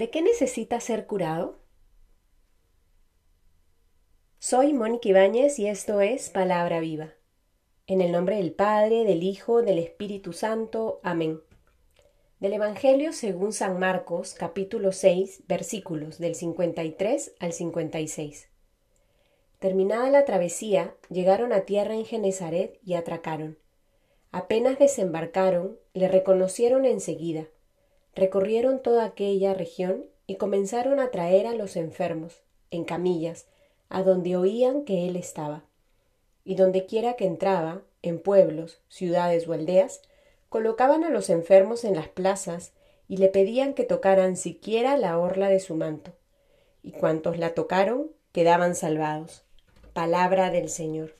¿De qué necesita ser curado? Soy Mónica Ibáñez y esto es Palabra Viva. En el nombre del Padre, del Hijo, del Espíritu Santo. Amén. Del Evangelio según San Marcos, capítulo 6, versículos del 53 al 56. Terminada la travesía, llegaron a tierra en Genezaret y atracaron. Apenas desembarcaron, le reconocieron enseguida recorrieron toda aquella región y comenzaron a traer a los enfermos, en camillas, a donde oían que él estaba. Y donde quiera que entraba, en pueblos, ciudades o aldeas, colocaban a los enfermos en las plazas y le pedían que tocaran siquiera la orla de su manto. Y cuantos la tocaron quedaban salvados. Palabra del Señor.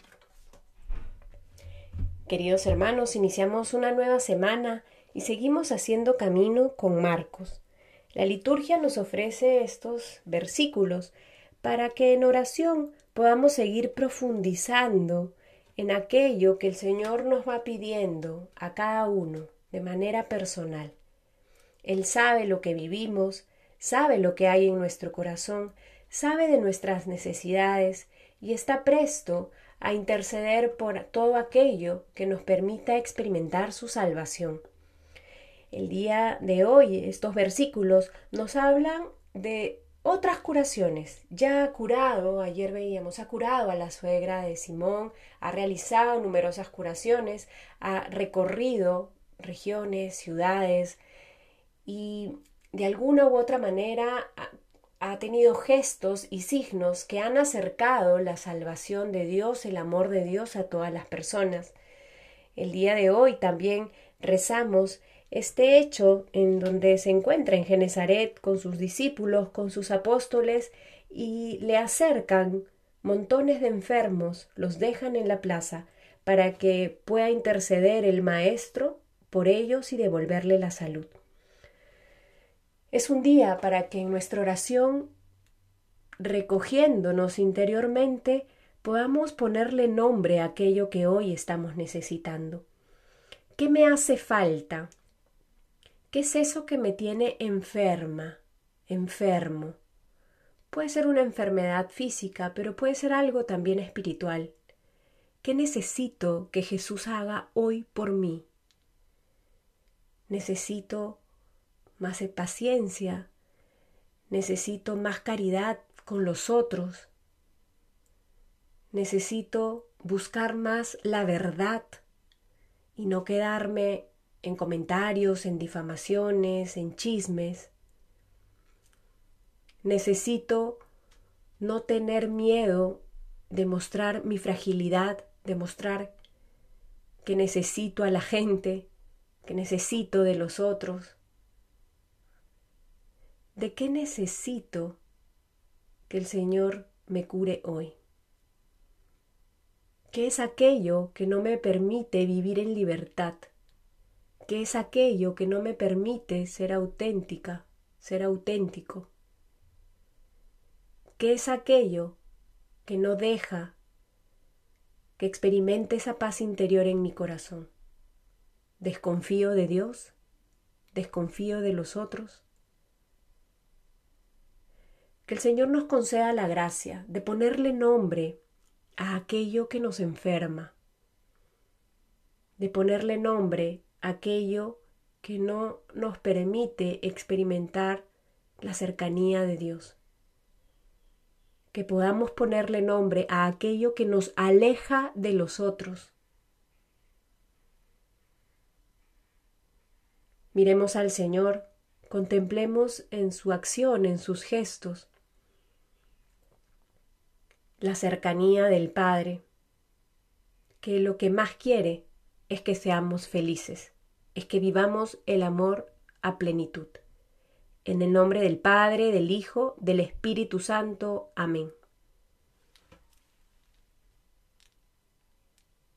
Queridos hermanos, iniciamos una nueva semana y seguimos haciendo camino con Marcos. La liturgia nos ofrece estos versículos para que en oración podamos seguir profundizando en aquello que el Señor nos va pidiendo a cada uno de manera personal. Él sabe lo que vivimos, sabe lo que hay en nuestro corazón, sabe de nuestras necesidades y está presto a interceder por todo aquello que nos permita experimentar su salvación. El día de hoy estos versículos nos hablan de otras curaciones. Ya ha curado, ayer veíamos, ha curado a la suegra de Simón, ha realizado numerosas curaciones, ha recorrido regiones, ciudades y de alguna u otra manera ha tenido gestos y signos que han acercado la salvación de Dios, el amor de Dios a todas las personas. El día de hoy también rezamos este hecho en donde se encuentra en Genezaret con sus discípulos, con sus apóstoles, y le acercan montones de enfermos, los dejan en la plaza para que pueda interceder el Maestro por ellos y devolverle la salud. Es un día para que en nuestra oración, recogiéndonos interiormente, podamos ponerle nombre a aquello que hoy estamos necesitando. ¿Qué me hace falta? ¿Qué es eso que me tiene enferma, enfermo? Puede ser una enfermedad física, pero puede ser algo también espiritual. ¿Qué necesito que Jesús haga hoy por mí? Necesito más paciencia, necesito más caridad con los otros, necesito buscar más la verdad y no quedarme en comentarios, en difamaciones, en chismes. Necesito no tener miedo de mostrar mi fragilidad, de mostrar que necesito a la gente, que necesito de los otros. ¿De qué necesito que el Señor me cure hoy? ¿Qué es aquello que no me permite vivir en libertad? ¿Qué es aquello que no me permite ser auténtica, ser auténtico? ¿Qué es aquello que no deja que experimente esa paz interior en mi corazón? ¿Desconfío de Dios? ¿Desconfío de los otros? Que el Señor nos conceda la gracia de ponerle nombre a aquello que nos enferma, de ponerle nombre aquello que no nos permite experimentar la cercanía de Dios. Que podamos ponerle nombre a aquello que nos aleja de los otros. Miremos al Señor, contemplemos en su acción, en sus gestos, la cercanía del Padre, que lo que más quiere es que seamos felices, es que vivamos el amor a plenitud. En el nombre del Padre, del Hijo, del Espíritu Santo. Amén.